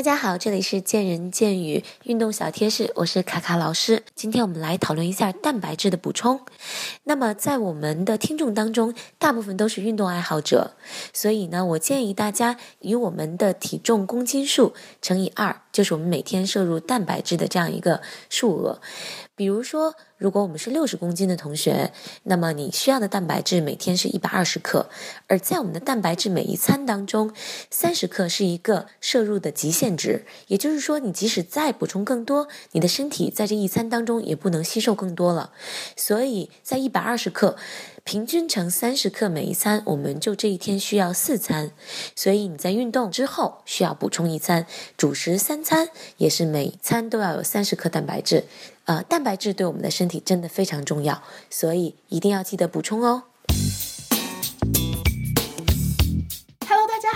大家好，这里是见人见语运动小贴士，我是卡卡老师。今天我们来讨论一下蛋白质的补充。那么在我们的听众当中，大部分都是运动爱好者，所以呢，我建议大家以我们的体重公斤数乘以二，就是我们每天摄入蛋白质的这样一个数额。比如说，如果我们是六十公斤的同学，那么你需要的蛋白质每天是一百二十克，而在我们的蛋白质每一餐当中，三十克是一个摄入的极限值。也就是说，你即使再补充更多，你的身体在这一餐当中也不能吸收更多了。所以在一百二十克。平均乘三十克每一餐，我们就这一天需要四餐，所以你在运动之后需要补充一餐，主食三餐也是每餐都要有三十克蛋白质。呃，蛋白质对我们的身体真的非常重要，所以一定要记得补充哦。